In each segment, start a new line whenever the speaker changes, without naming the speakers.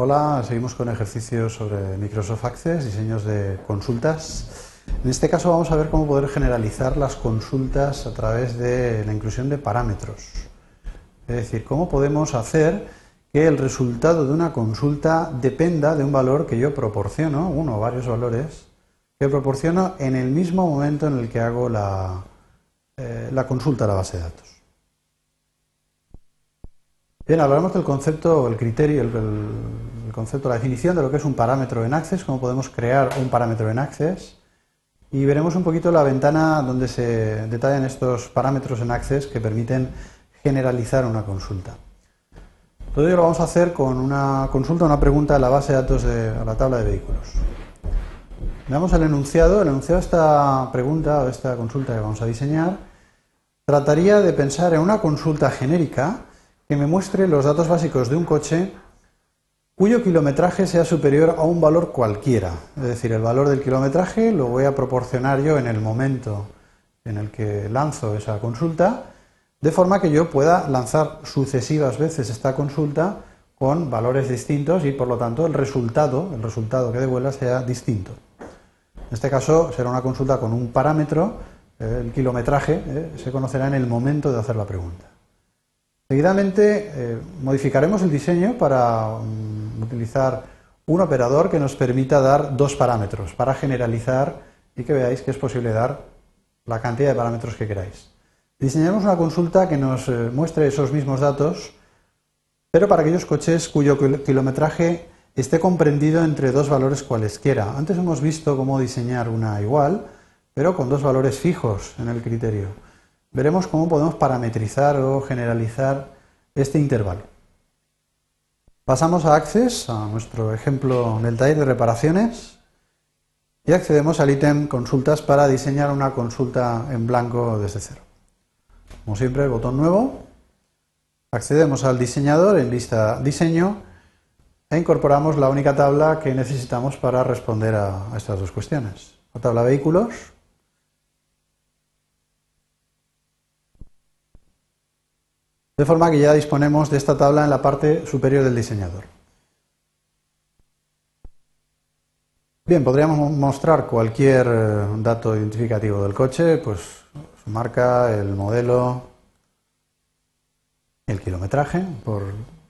Hola, seguimos con ejercicios sobre Microsoft Access, diseños de consultas. En este caso vamos a ver cómo poder generalizar las consultas a través de la inclusión de parámetros. Es decir, cómo podemos hacer que el resultado de una consulta dependa de un valor que yo proporciono, uno o varios valores, que proporciono en el mismo momento en el que hago la, eh, la consulta a la base de datos. Bien, hablaremos del concepto, el criterio, el, concepto, la definición de lo que es un parámetro en Access, cómo podemos crear un parámetro en Access y veremos un poquito la ventana donde se detallan estos parámetros en Access que permiten generalizar una consulta. Todo ello lo vamos a hacer con una consulta, una pregunta de la base de datos de la tabla de vehículos. Veamos el enunciado. El enunciado de esta pregunta o esta consulta que vamos a diseñar trataría de pensar en una consulta genérica que me muestre los datos básicos de un coche cuyo kilometraje sea superior a un valor cualquiera. Es decir, el valor del kilometraje lo voy a proporcionar yo en el momento en el que lanzo esa consulta, de forma que yo pueda lanzar sucesivas veces esta consulta con valores distintos y por lo tanto el resultado, el resultado que devuelva sea distinto. En este caso será una consulta con un parámetro, el kilometraje eh, se conocerá en el momento de hacer la pregunta. Seguidamente eh, modificaremos el diseño para mm, utilizar un operador que nos permita dar dos parámetros para generalizar y que veáis que es posible dar la cantidad de parámetros que queráis. Diseñaremos una consulta que nos eh, muestre esos mismos datos, pero para aquellos coches cuyo kilometraje esté comprendido entre dos valores cualesquiera. Antes hemos visto cómo diseñar una igual, pero con dos valores fijos en el criterio veremos cómo podemos parametrizar o generalizar este intervalo. Pasamos a Access, a nuestro ejemplo del taller de reparaciones, y accedemos al ítem Consultas para diseñar una consulta en blanco desde cero. Como siempre, el botón Nuevo, accedemos al diseñador en lista Diseño e incorporamos la única tabla que necesitamos para responder a estas dos cuestiones. La tabla Vehículos, De forma que ya disponemos de esta tabla en la parte superior del diseñador. Bien, podríamos mostrar cualquier eh, dato identificativo del coche, pues su marca, el modelo, el kilometraje, por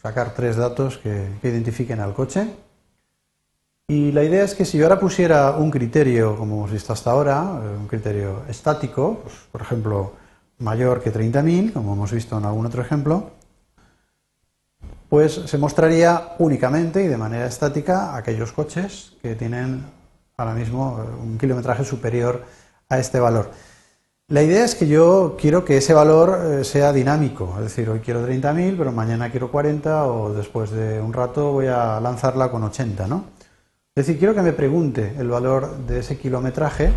sacar tres datos que, identifiquen al coche. Y la idea es que si yo ahora pusiera un criterio, como hemos visto hasta ahora, eh, un criterio estático, pues, por ejemplo, mayor que 30.000, como hemos visto en algún otro ejemplo, pues se mostraría únicamente y de manera estática aquellos coches que tienen ahora mismo eh, un kilometraje superior a este valor. La idea es que yo quiero que ese valor eh, sea dinámico, es decir, hoy quiero 30.000, pero mañana quiero 40 o después de un rato voy a lanzarla con 80, ¿no? Es decir, quiero que me pregunte el valor de ese kilometraje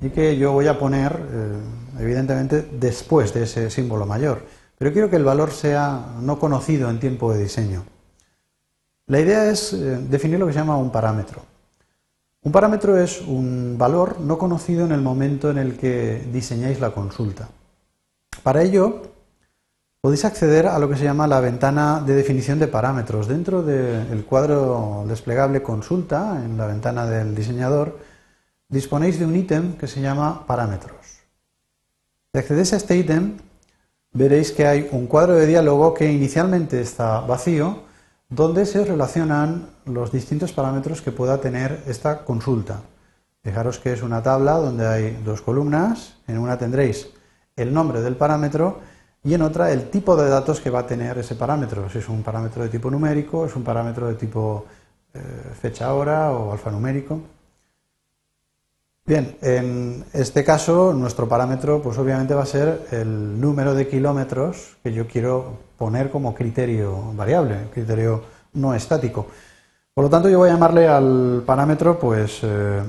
y que yo voy a poner, eh, evidentemente, después de ese símbolo mayor. Pero quiero que el valor sea no conocido en tiempo de diseño. La idea es eh, definir lo que se llama un parámetro. Un parámetro es un valor no conocido en el momento en el que diseñáis la consulta. Para ello, podéis acceder a lo que se llama la ventana de definición de parámetros. Dentro del cuadro desplegable consulta, en la ventana del diseñador, disponéis de un ítem que se llama parámetros. Si accedéis a este ítem, veréis que hay un cuadro de diálogo que inicialmente está vacío, donde se relacionan los distintos parámetros que pueda tener esta consulta. Fijaros que es una tabla donde hay dos columnas, en una tendréis el nombre del parámetro y en otra el tipo de datos que va a tener ese parámetro, si es un parámetro de tipo numérico, es un parámetro de tipo eh, fecha hora o alfanumérico. Bien, en este caso nuestro parámetro pues obviamente va a ser el número de kilómetros que yo quiero poner como criterio variable, criterio no estático. Por lo tanto yo voy a llamarle al parámetro pues eh,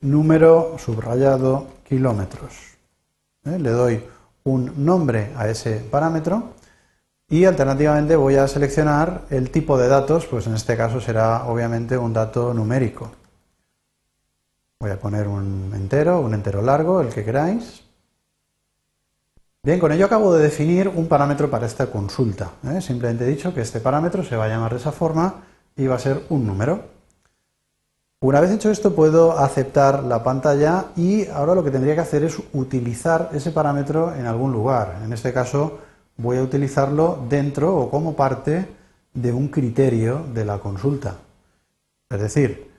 número subrayado kilómetros. ¿eh? Le doy un nombre a ese parámetro y alternativamente voy a seleccionar el tipo de datos, pues en este caso será obviamente un dato numérico. Voy a poner un entero, un entero largo, el que queráis. Bien, con ello acabo de definir un parámetro para esta consulta. ¿eh? Simplemente he dicho que este parámetro se va a llamar de esa forma y va a ser un número. Una vez hecho esto puedo aceptar la pantalla y ahora lo que tendría que hacer es utilizar ese parámetro en algún lugar. En este caso voy a utilizarlo dentro o como parte de un criterio de la consulta. Es decir,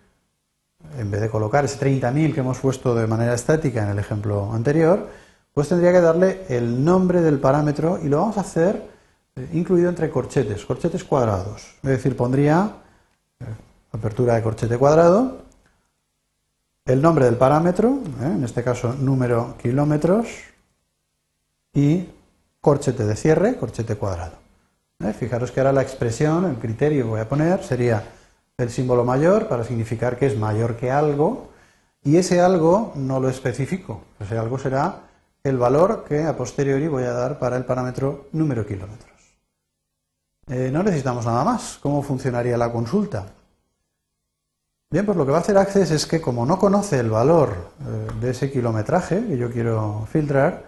en vez de colocar ese 30.000 que hemos puesto de manera estática en el ejemplo anterior, pues tendría que darle el nombre del parámetro y lo vamos a hacer eh, incluido entre corchetes, corchetes cuadrados. Es decir, pondría eh, apertura de corchete cuadrado, el nombre del parámetro, eh, en este caso número kilómetros, y corchete de cierre, corchete cuadrado. Fijaros que ahora la expresión, el criterio que voy a poner sería el símbolo mayor para significar que es mayor que algo, y ese algo no lo especifico. Ese algo será el valor que a posteriori voy a dar para el parámetro número kilómetros. Eh, no necesitamos nada más. ¿Cómo funcionaría la consulta? Bien, pues lo que va a hacer Access es que como no conoce el valor eh, de ese kilometraje que yo quiero filtrar,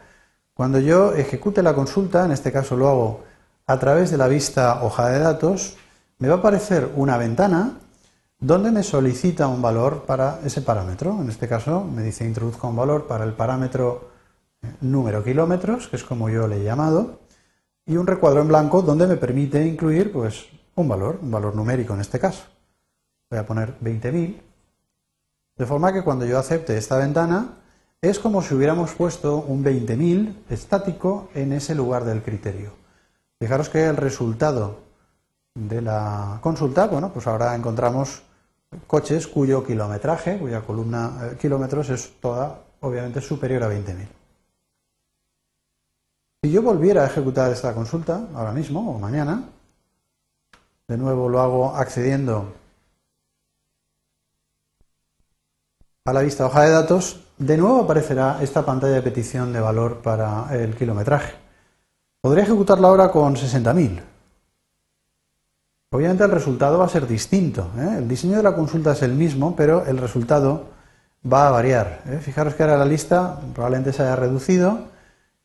cuando yo ejecute la consulta, en este caso lo hago a través de la vista hoja de datos, me va a aparecer una ventana donde me solicita un valor para ese parámetro. En este caso me dice introduzca un valor para el parámetro número kilómetros, que es como yo le he llamado, y un recuadro en blanco donde me permite incluir pues, un valor, un valor numérico en este caso. Voy a poner 20.000, de forma que cuando yo acepte esta ventana es como si hubiéramos puesto un 20.000 estático en ese lugar del criterio. Fijaros que el resultado de la consulta, bueno, pues ahora encontramos coches cuyo kilometraje, cuya columna eh, kilómetros es toda, obviamente, superior a 20.000. Si yo volviera a ejecutar esta consulta, ahora mismo o mañana, de nuevo lo hago accediendo a la vista hoja de datos, de nuevo aparecerá esta pantalla de petición de valor para el kilometraje. Podría ejecutarla ahora con 60.000. Obviamente el resultado va a ser distinto. ¿eh? El diseño de la consulta es el mismo, pero el resultado va a variar. ¿eh? Fijaros que ahora la lista probablemente se haya reducido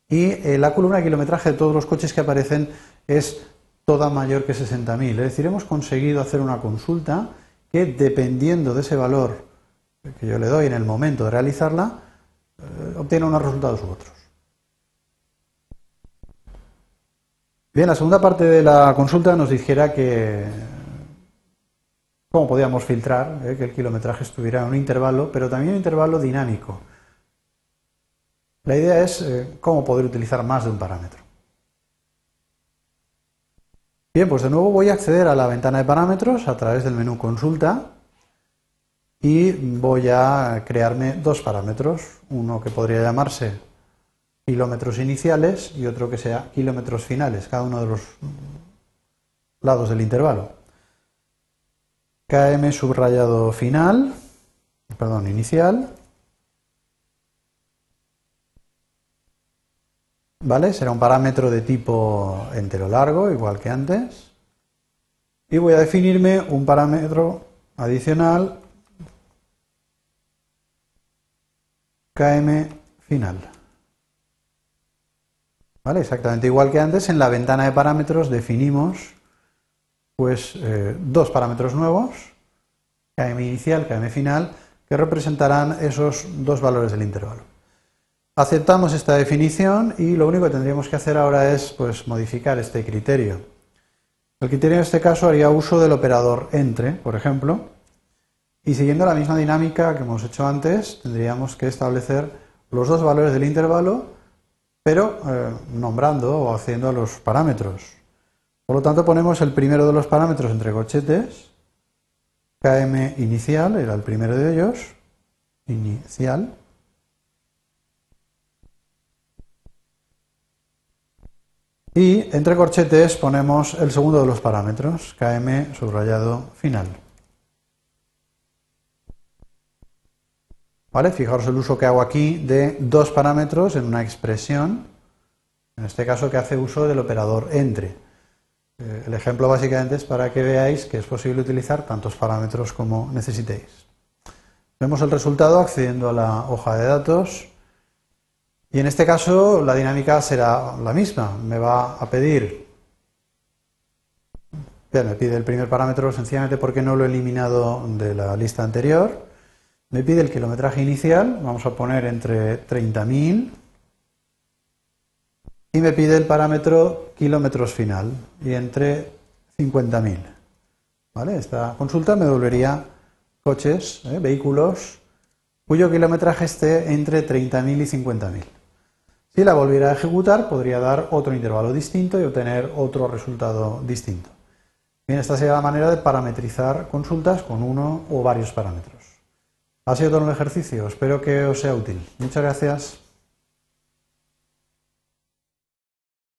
y eh, la columna de kilometraje de todos los coches que aparecen es toda mayor que 60.000. Es decir, hemos conseguido hacer una consulta que dependiendo de ese valor que yo le doy en el momento de realizarla, obtiene unos resultados u otros. Bien, la segunda parte de la consulta nos dijera que cómo podíamos filtrar eh, que el kilometraje estuviera en un intervalo, pero también un intervalo dinámico. La idea es eh, cómo poder utilizar más de un parámetro. Bien, pues de nuevo voy a acceder a la ventana de parámetros a través del menú Consulta y voy a crearme dos parámetros, uno que podría llamarse kilómetros iniciales y otro que sea kilómetros finales, cada uno de los lados del intervalo. KM subrayado final, perdón, inicial, ¿vale? Será un parámetro de tipo entero largo, igual que antes. Y voy a definirme un parámetro adicional km final. Exactamente igual que antes, en la ventana de parámetros definimos pues eh, dos parámetros nuevos, km inicial, km final, que representarán esos dos valores del intervalo. Aceptamos esta definición y lo único que tendríamos que hacer ahora es pues, modificar este criterio. El criterio en este caso haría uso del operador entre, por ejemplo, y siguiendo la misma dinámica que hemos hecho antes, tendríamos que establecer los dos valores del intervalo, pero eh, nombrando o haciendo los parámetros. Por lo tanto, ponemos el primero de los parámetros entre corchetes, km inicial, era el primero de ellos, inicial, Y entre corchetes ponemos el segundo de los parámetros, km subrayado final. ¿Vale? Fijaros el uso que hago aquí de dos parámetros en una expresión, en este caso que hace uso del operador entre. Eh, el ejemplo básicamente es para que veáis que es posible utilizar tantos parámetros como necesitéis. Vemos el resultado accediendo a la hoja de datos Y en este caso la dinámica será la misma. Me va a pedir, me pide el primer parámetro sencillamente porque no lo he eliminado de la lista anterior. Me pide el kilometraje inicial, vamos a poner entre 30.000 y me pide el parámetro kilómetros final y entre 50.000. ¿Vale? Esta consulta me devolvería coches, ¿eh? vehículos, cuyo kilometraje esté entre 30.000 y 50.000. Si la volviera a ejecutar, podría dar otro intervalo distinto y obtener otro resultado distinto. Bien, esta sería la manera de parametrizar consultas con uno o varios parámetros. Ha sido todo un ejercicio, espero que os sea útil. Muchas gracias.